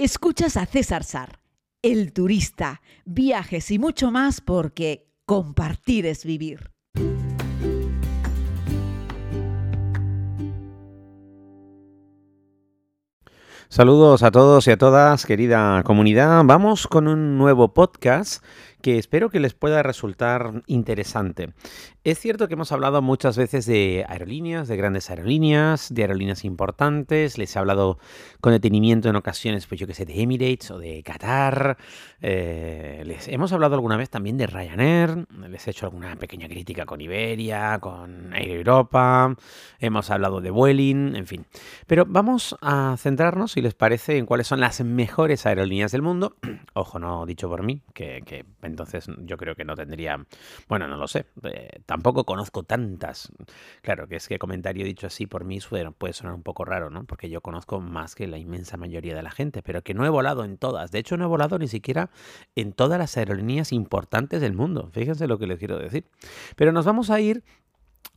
Escuchas a César Sar, el turista, viajes y mucho más porque compartir es vivir. Saludos a todos y a todas, querida comunidad. Vamos con un nuevo podcast que espero que les pueda resultar interesante. Es cierto que hemos hablado muchas veces de aerolíneas, de grandes aerolíneas, de aerolíneas importantes. Les he hablado con detenimiento en ocasiones, pues yo que sé, de Emirates o de Qatar. Eh, les hemos hablado alguna vez también de Ryanair. Les he hecho alguna pequeña crítica con Iberia, con Air Europa. Hemos hablado de Vueling, en fin. Pero vamos a centrarnos, si les parece, en cuáles son las mejores aerolíneas del mundo. Ojo, no dicho por mí, que, que entonces yo creo que no tendría, bueno, no lo sé, eh, tampoco conozco tantas. Claro, que es que comentario dicho así por mí puede sonar un poco raro, ¿no? Porque yo conozco más que la inmensa mayoría de la gente, pero que no he volado en todas. De hecho, no he volado ni siquiera en todas las aerolíneas importantes del mundo. Fíjense lo que les quiero decir. Pero nos vamos a ir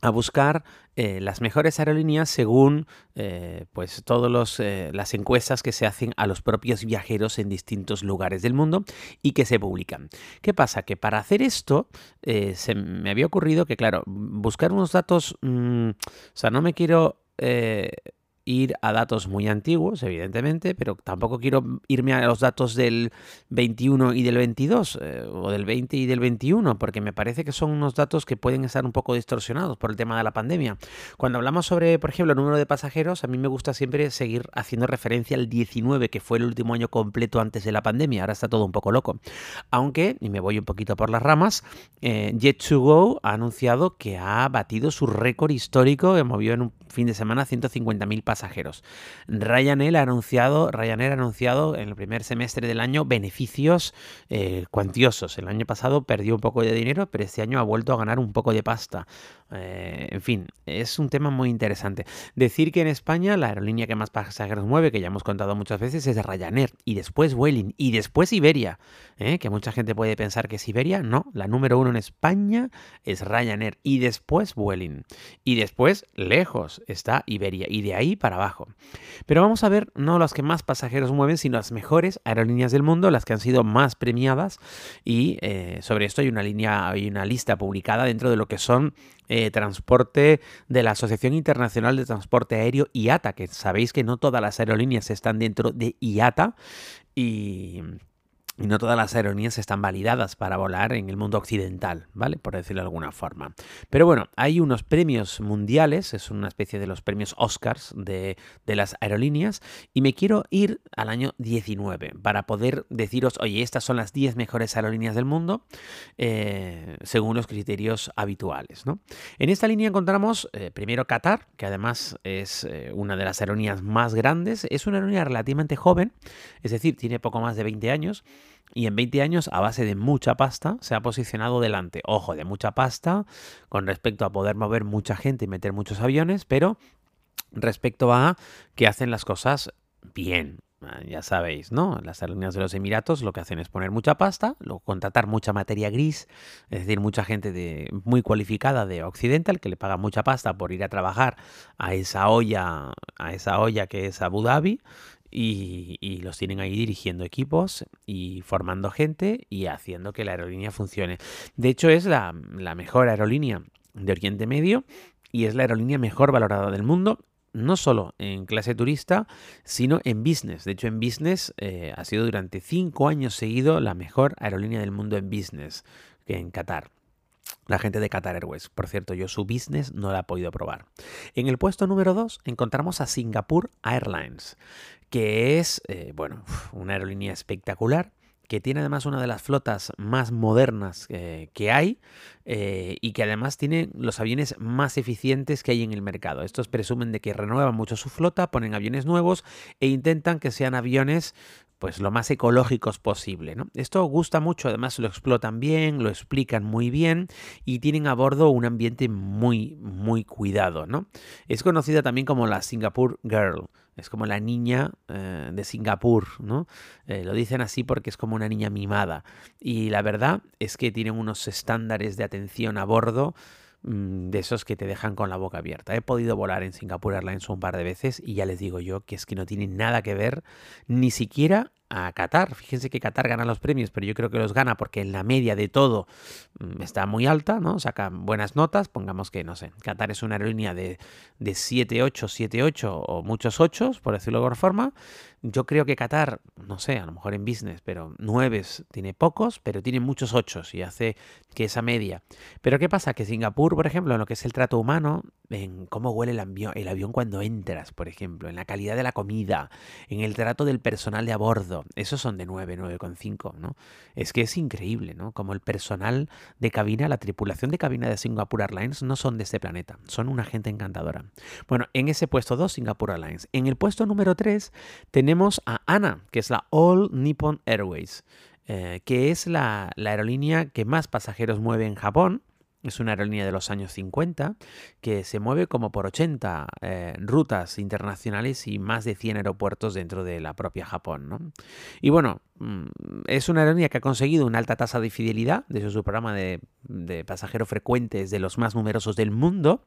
a buscar eh, las mejores aerolíneas según eh, pues todas eh, las encuestas que se hacen a los propios viajeros en distintos lugares del mundo y que se publican. ¿Qué pasa? Que para hacer esto se me había ocurrido que, claro, buscar unos datos, mm, o sea, no me quiero ir a datos muy antiguos, evidentemente, pero tampoco quiero irme a los datos del 21 y del 22, eh, o del 20 y del 21, porque me parece que son unos datos que pueden estar un poco distorsionados por el tema de la pandemia. Cuando hablamos sobre, por ejemplo, el número de pasajeros, a mí me gusta siempre seguir haciendo referencia al 19, que fue el último año completo antes de la pandemia. Ahora está todo un poco loco. Aunque, y me voy un poquito por las ramas, eh, Jet2Go ha anunciado que ha batido su récord histórico, que movió en un fin de semana 150.000 pasajeros. Ryanair ha anunciado, Ryanair ha anunciado en el primer semestre del año beneficios eh, cuantiosos. El año pasado perdió un poco de dinero, pero este año ha vuelto a ganar un poco de pasta. Eh, en fin, es un tema muy interesante. Decir que en España la aerolínea que más pasajeros mueve, que ya hemos contado muchas veces, es Ryanair, y después Vueling, y después Iberia, ¿eh? que mucha gente puede pensar que es Iberia, no, la número uno en España es Ryanair, y después Vueling, y después, lejos, está Iberia, y de ahí para abajo. Pero vamos a ver no las que más pasajeros mueven, sino las mejores aerolíneas del mundo, las que han sido más premiadas, y eh, sobre esto hay una línea, hay una lista publicada dentro de lo que son eh, transporte de la Asociación Internacional de Transporte Aéreo IATA, que sabéis que no todas las aerolíneas están dentro de IATA y y no todas las aerolíneas están validadas para volar en el mundo occidental, ¿vale? Por decirlo de alguna forma. Pero bueno, hay unos premios mundiales, es una especie de los premios Oscars de, las aerolíneas, y me quiero ir al año 19 para poder deciros, oye, estas son las 10 mejores aerolíneas del mundo, eh, según los criterios habituales, ¿no? En esta línea encontramos eh, primero Qatar, que además es eh, una de las aerolíneas más grandes, es una aerolínea relativamente joven, es decir, tiene poco más de 20 años, y en 20 años, a base de mucha pasta, se ha posicionado delante. Ojo, de mucha pasta con respecto a poder mover mucha gente y meter muchos aviones, pero respecto a que hacen las cosas bien. Ya sabéis, ¿no? Las aerolíneas de los Emiratos lo que hacen es poner mucha pasta, luego contratar mucha materia gris, es decir, mucha gente de, muy cualificada de Occidental que le paga mucha pasta por ir a trabajar a esa olla, a esa olla que es Abu Dhabi y, los tienen ahí dirigiendo equipos y formando gente y haciendo que la aerolínea funcione. De hecho, es la, mejor aerolínea de Oriente Medio y es la aerolínea mejor valorada del mundo no solo en clase turista, sino en business. De hecho, en business eh, ha sido durante cinco años seguido la mejor aerolínea del mundo en business, que en Qatar. La gente de Qatar Airways. Por cierto, yo su business no la he podido probar. En el puesto número 2 encontramos a Singapore Airlines, que es, eh, bueno, una aerolínea espectacular que tiene además una de las flotas más modernas eh, que hay eh, y que además tiene los aviones más eficientes que hay en el mercado. Estos presumen de que renuevan mucho su flota, ponen aviones nuevos e intentan que sean aviones pues lo más ecológicos posible. ¿no? Esto gusta mucho, además lo explotan bien, lo explican muy bien y tienen a bordo un ambiente muy, muy cuidado. ¿no? Es conocida también como la Singapore Girl. Es como la niña eh, de Singapur, ¿no? Eh, lo dicen así porque es como una niña mimada. Y la verdad es que tienen unos estándares de atención a bordo mm, de esos que te dejan con la boca abierta. He podido volar en Singapore Airlines un par de veces y ya les digo yo que es que no tiene nada que ver ni siquiera a Qatar. Fíjense que Qatar gana los premios, pero yo creo que los gana porque en la media de todo mm, está muy alta, ¿no? Sacan buenas notas. Pongamos que, no sé, Qatar es una aerolínea de, de 7, 8, 7, 8 o muchos 8, por decirlo de alguna forma. Yo creo que Qatar, no sé, a lo mejor en business, pero 9 tiene pocos, pero tiene muchos 8 y hace que esa media. Pero ¿qué pasa? Que Singapur, por ejemplo, en lo que es el trato humano, en cómo huele el el avión cuando entras, por ejemplo, en la calidad de la comida, en el trato del personal de a bordo, esos son de 9, 9,5, ¿no? Es que es increíble, ¿no? Como el personal de cabina, la tripulación de cabina de Singapore Airlines no son de este planeta, son una gente encantadora. Bueno, en ese puesto 2, Singapore Airlines. En el puesto número 3 tenemos a ANA, que es la All Nippon Airways. Eh, que es la, la aerolínea que más pasajeros mueve en Japón es una aerolínea de los años 50 que se mueve como por 80 eh, rutas internacionales y más de 100 aeropuertos dentro de la propia Japón. Y bueno, es una aerolínea que ha conseguido una alta tasa de fidelidad, de su programa de, pasajeros frecuentes de los más numerosos del mundo,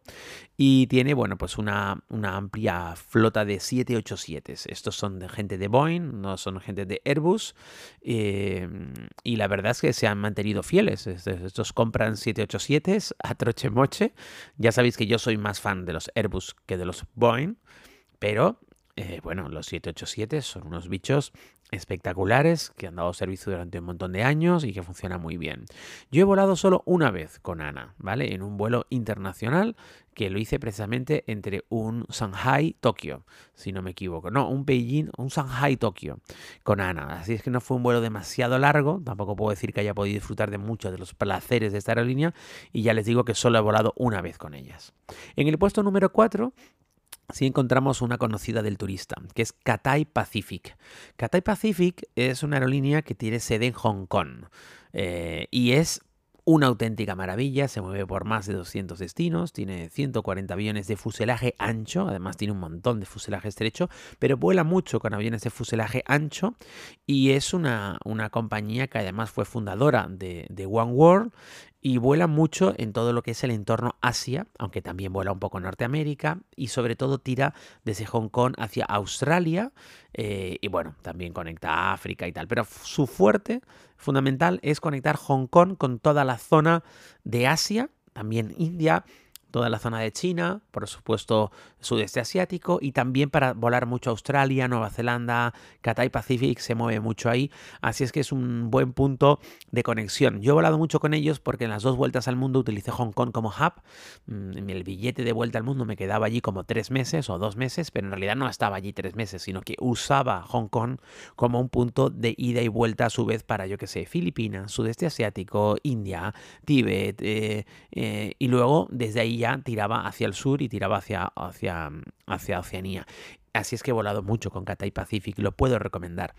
y tiene, bueno, pues una, amplia flota de 787. Estos son de gente de Boeing, no son gente de Airbus, eh, y la verdad es que se han mantenido fieles. Estos compran 787 a troche moche. Ya sabéis que yo soy más fan de los Airbus que de los Boeing, pero eh, bueno, los 787 son unos bichos espectaculares que han dado servicio durante un montón de años y que funcionan muy bien. Yo he volado solo una vez con Ana, ¿vale? En un vuelo internacional que lo hice precisamente entre un Shanghai-Tokio, si no me equivoco. No, un Beijing, un Shanghai-Tokio con Ana. Así es que no fue un vuelo demasiado largo, tampoco puedo decir que haya podido disfrutar de muchos de los placeres de esta aerolínea y ya les digo que solo he volado una vez con ellas. En el puesto número 4 si encontramos una conocida del turista, que es Cathay Pacific. Cathay Pacific es una aerolínea que tiene sede en Hong Kong eh, y es una auténtica maravilla, se mueve por más de 200 destinos, tiene 140 aviones de fuselaje ancho, además tiene un montón de fuselaje estrecho, pero vuela mucho con aviones de fuselaje ancho y es una, una compañía que además fue fundadora de, de One World y vuela mucho en todo lo que es el entorno Asia, aunque también vuela un poco Norteamérica y sobre todo tira desde Hong Kong hacia Australia eh, y bueno, también conecta África y tal. Pero su fuerte fundamental es conectar Hong Kong con toda la zona de Asia, también India toda la zona de China, por supuesto sudeste asiático y también para volar mucho a Australia, Nueva Zelanda, Cathay Pacific se mueve mucho ahí, así es que es un buen punto de conexión. Yo he volado mucho con ellos porque en las dos vueltas al mundo utilicé Hong Kong como hub, mm, el billete de vuelta al mundo me quedaba allí como tres meses o dos meses, pero en realidad no estaba allí tres meses, sino que usaba Hong Kong como un punto de ida y vuelta a su vez para, yo que sé, Filipinas, sudeste asiático, India, Tíbet, eh, eh, y luego desde ahí ya tiraba hacia el sur y tiraba hacia, hacia, hacia Oceanía. Así es que he volado mucho con Cathay Pacific, lo puedo recomendar.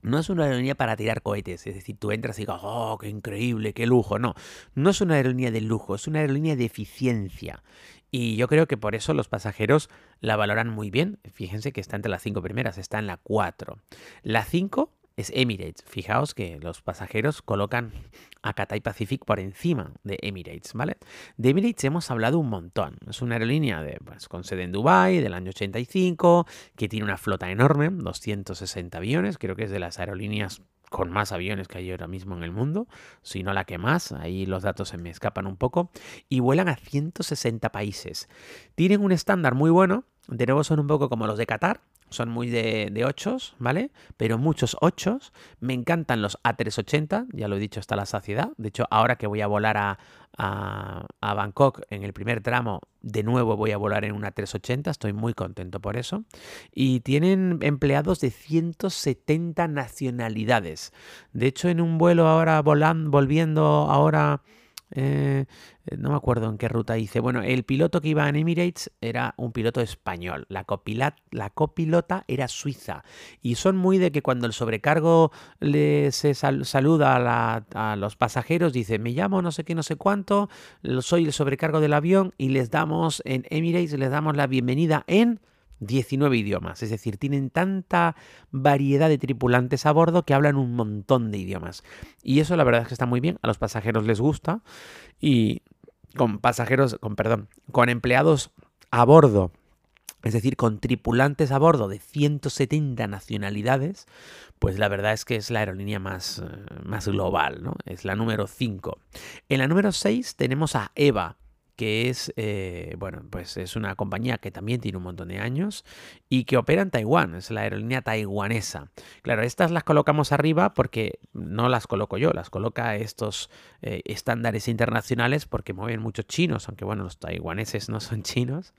No es una aerolínea para tirar cohetes, es decir, tú entras y dices, oh, qué increíble, qué lujo. No, no es una aerolínea de lujo, es una aerolínea de eficiencia. Y yo creo que por eso los pasajeros la valoran muy bien. Fíjense que está entre las cinco primeras, está en la 4. La 5 es Emirates. Fijaos que los pasajeros colocan a Cathay Pacific por encima de Emirates, ¿vale? De Emirates hemos hablado un montón. Es una aerolínea de, pues, con sede en Dubai del año 85, que tiene una flota enorme, 260 aviones, creo que es de las aerolíneas con más aviones que hay ahora mismo en el mundo, si no la que más, ahí los datos se me escapan un poco, y vuelan a 160 países. Tienen un estándar muy bueno, de nuevo son un poco como los de Qatar, son muy de, de 8, ¿vale? Pero muchos 8. Me encantan los A380, ya lo he dicho hasta la saciedad. De hecho, ahora que voy a volar a, a, Bangkok en el primer tramo, de nuevo voy a volar en una 380, estoy muy contento por eso. Y tienen empleados de 170 nacionalidades. De hecho, en un vuelo ahora volando, volviendo ahora eh, no me acuerdo en qué ruta hice. Bueno, el piloto que iba en Emirates era un piloto español. La, la copilota era suiza. Y son muy de que cuando el sobrecargo le saluda a, a, los pasajeros, dice, me llamo no sé qué, no sé cuánto, soy el sobrecargo del avión y les damos en Emirates, les damos la bienvenida en 19 idiomas, es decir, tienen tanta variedad de tripulantes a bordo que hablan un montón de idiomas. Y eso la verdad es que está muy bien, a los pasajeros les gusta y con pasajeros, con perdón, con empleados a bordo es decir, con tripulantes a bordo de 170 nacionalidades, pues la verdad es que es la aerolínea más, eh, global, ¿no? Es la número 5. En la número 6 tenemos a EVA, que es, eh, bueno, pues es una compañía que también tiene un montón de años y que opera en Taiwán, es la aerolínea taiwanesa. Claro, estas las colocamos arriba porque no las coloco yo, las coloca estos eh, estándares internacionales porque mueven muchos chinos, aunque bueno, los taiwaneses no son chinos,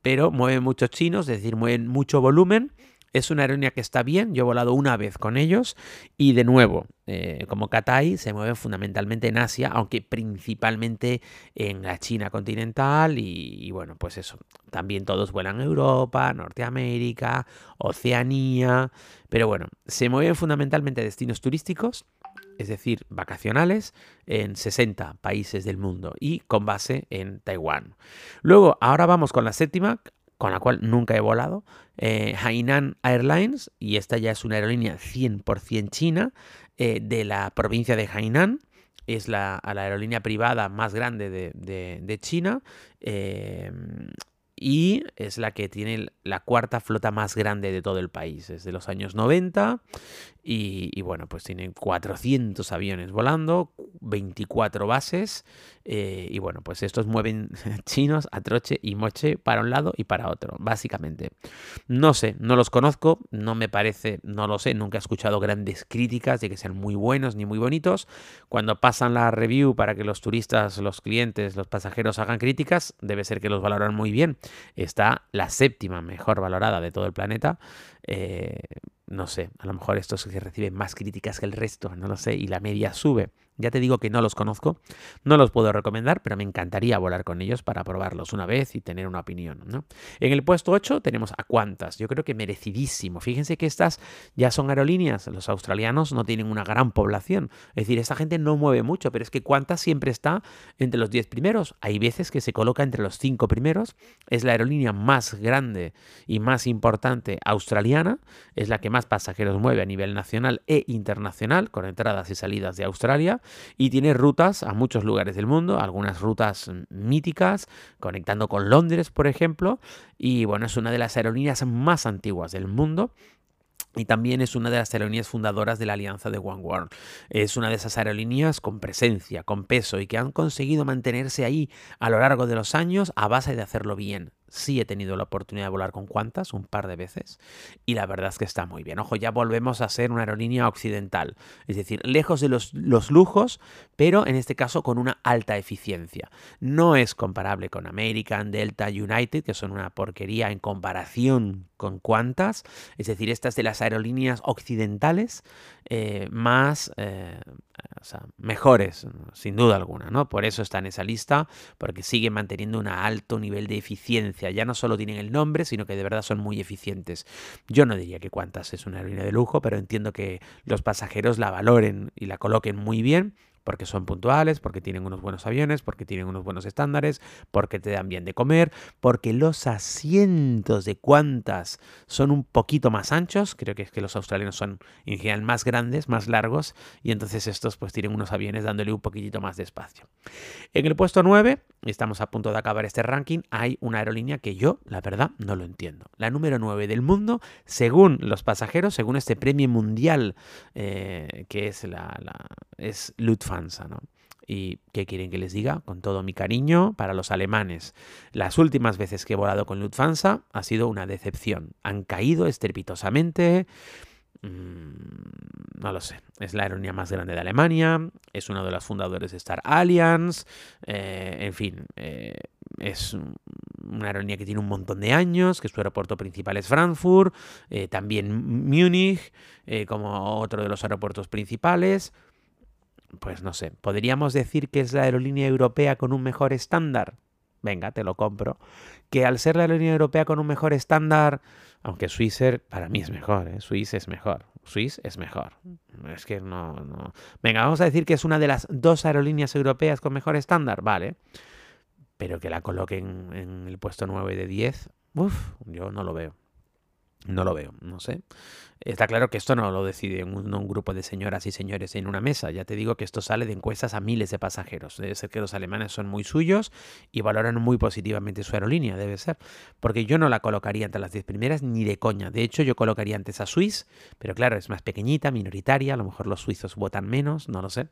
pero mueven muchos chinos, es decir, mueven mucho volumen es una aerolínea que está bien, yo he volado una vez con ellos y de nuevo, eh, como Cathay, se mueven fundamentalmente en Asia, aunque principalmente en la China continental y, bueno, pues eso, también todos vuelan a Europa, Norteamérica, Oceanía, pero bueno, se mueven fundamentalmente destinos turísticos, es decir, vacacionales, en 60 países del mundo y con base en Taiwán. Luego, ahora vamos con la séptima, con la cual nunca he volado, eh, Hainan Airlines, y esta ya es una aerolínea 100% china eh, de la provincia de Hainan. Es la, la aerolínea privada más grande de, China. Eh, y es la que tiene la cuarta flota más grande de todo el país. Es de los años 90 y, bueno, pues tienen 400 aviones volando, 24 bases eh, y bueno, pues estos mueven chinos a troche y moche para un lado y para otro, básicamente. No sé, no los conozco, no me parece, no lo sé, nunca he escuchado grandes críticas de que sean muy buenos ni muy bonitos. Cuando pasan la review para que los turistas, los clientes, los pasajeros hagan críticas, debe ser que los valoran muy bien. Está la séptima mejor valorada de todo el planeta. Eh, no sé, a lo mejor estos que reciben más críticas que el resto, no lo sé, y la media sube. Ya te digo que no los conozco, no los puedo recomendar, pero me encantaría volar con ellos para probarlos una vez y tener una opinión. ¿no? En el puesto 8 tenemos a Qantas, yo creo que merecidísimo. Fíjense que estas ya son aerolíneas, los australianos no tienen una gran población, es decir, esta gente no mueve mucho, pero es que Qantas siempre está entre los 10 primeros. Hay veces que se coloca entre los 5 primeros, es la aerolínea más grande y más importante australiana, es la que más pasajeros mueve a nivel nacional e internacional, con entradas y salidas de Australia y tiene rutas a muchos lugares del mundo, algunas rutas míticas, conectando con Londres, por ejemplo, y bueno, es una de las aerolíneas más antiguas del mundo. Y también es una de las aerolíneas fundadoras de la alianza de One World. Es una de esas aerolíneas con presencia, con peso y que han conseguido mantenerse ahí a lo largo de los años a base de hacerlo bien sí he tenido la oportunidad de volar con cuantas, un par de veces, y la verdad es que está muy bien. Ojo, ya volvemos a ser una aerolínea occidental, es decir, lejos de los, los, lujos, pero en este caso con una alta eficiencia. No es comparable con American, Delta, United, que son una porquería en comparación con cuantas, es decir, estas de las aerolíneas occidentales eh, más, eh, o sea, mejores, sin duda alguna, ¿no? Por eso está en esa lista, porque sigue manteniendo un alto nivel de eficiencia. Ya no solo tienen el nombre, sino que de verdad son muy eficientes. Yo no diría que Qantas es una aerolínea de lujo, pero entiendo que los pasajeros la valoren y la coloquen muy bien porque son puntuales, porque tienen unos buenos aviones, porque tienen unos buenos estándares, porque te dan bien de comer, porque los asientos de cuantas son un poquito más anchos, creo que es que los australianos son en general más grandes, más largos, y entonces estos pues tienen unos aviones dándole un poquitito más de espacio. En el puesto 9, estamos a punto de acabar este ranking, hay una aerolínea que yo, la verdad, no lo entiendo. La número 9 del mundo, según los pasajeros, según este premio mundial eh, que es, la, la es Lufthansa ¿Y qué quieren que les diga? Con todo mi cariño para los alemanes. Las últimas veces que he volado con Lufthansa ha sido una decepción. Han caído estrepitosamente. Mm, no lo sé. Es la aerolínea más grande de Alemania. Es uno de los fundadores de Star Alliance. Eh, en fin, eh, es una aerolínea que tiene un montón de años, que su aeropuerto principal es Frankfurt, eh, también Múnich, como otro de los aeropuertos principales pues no sé, podríamos decir que es la aerolínea europea con un mejor estándar. Venga, te lo compro. Que al ser la aerolínea europea con un mejor estándar, aunque Swissair para mí es mejor, ¿eh? Swiss es mejor. Swiss es mejor. Es que no, no. Venga, vamos a decir que es una de las dos aerolíneas europeas con mejor estándar, vale. Pero que la coloquen en el puesto 9 de 10, uff, yo no lo veo. No lo veo, no sé. Está claro que esto no lo decide un, grupo de señoras y señores en una mesa. Ya te digo que esto sale de encuestas a miles de pasajeros. Debe ser que los alemanes son muy suyos y valoran muy positivamente su aerolínea, debe ser. Porque yo no la colocaría entre las 10 primeras ni de coña. De hecho, yo colocaría antes a Swiss, pero claro, es más pequeñita, minoritaria. A lo mejor los suizos votan menos, no lo sé.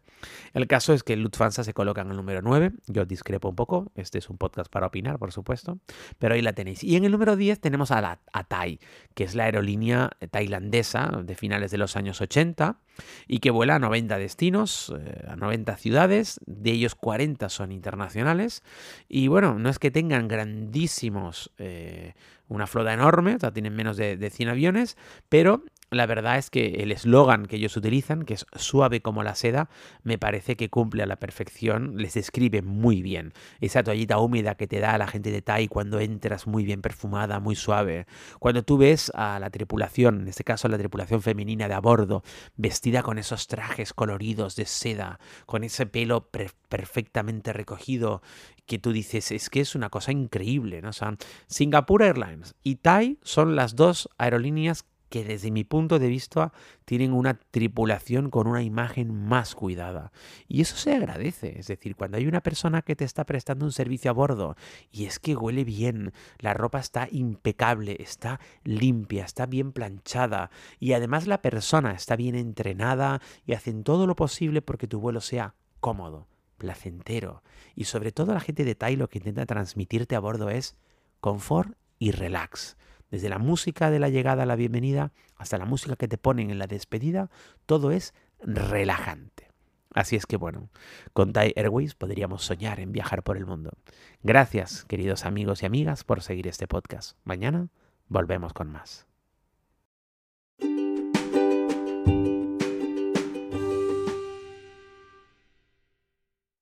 El caso es que Lufthansa se coloca en el número 9. Yo discrepo un poco. Este es un podcast para opinar, por supuesto. Pero ahí la tenéis. Y en el número 10 tenemos a, la, a Thai, que es la aerolínea tailandesa de finales de los años 80 y que vuela a 90 destinos, eh, a 90 ciudades, de ellos 40 son internacionales. Y bueno, no es que tengan grandísimos, eh, una flota enorme, o sea, tienen menos de, de 100 aviones, pero la verdad es que el eslogan que ellos utilizan, que es suave como la seda, me parece que cumple a la perfección, les describe muy bien. Esa toallita húmeda que te da la gente de Thai cuando entras muy bien perfumada, muy suave. Cuando tú ves a la tripulación, en este caso la tripulación femenina de a bordo, vestida con esos trajes coloridos de seda, con ese pelo perfectamente recogido, que tú dices, es que es una cosa increíble, ¿no? O sea, Singapore Airlines y Thai son las dos aerolíneas que desde mi punto de vista tienen una tripulación con una imagen más cuidada. Y eso se agradece, es decir, cuando hay una persona que te está prestando un servicio a bordo y es que huele bien, la ropa está impecable, está limpia, está bien planchada y además la persona está bien entrenada y hacen todo lo posible porque tu vuelo sea cómodo, placentero y sobre todo la gente de Thai lo que intenta transmitirte a bordo es confort y relax. Desde la música de la llegada a la bienvenida hasta la música que te ponen en la despedida, todo es relajante. Así es que bueno, con Thai Airways podríamos soñar en viajar por el mundo. Gracias, queridos amigos y amigas, por seguir este podcast. Mañana volvemos con más.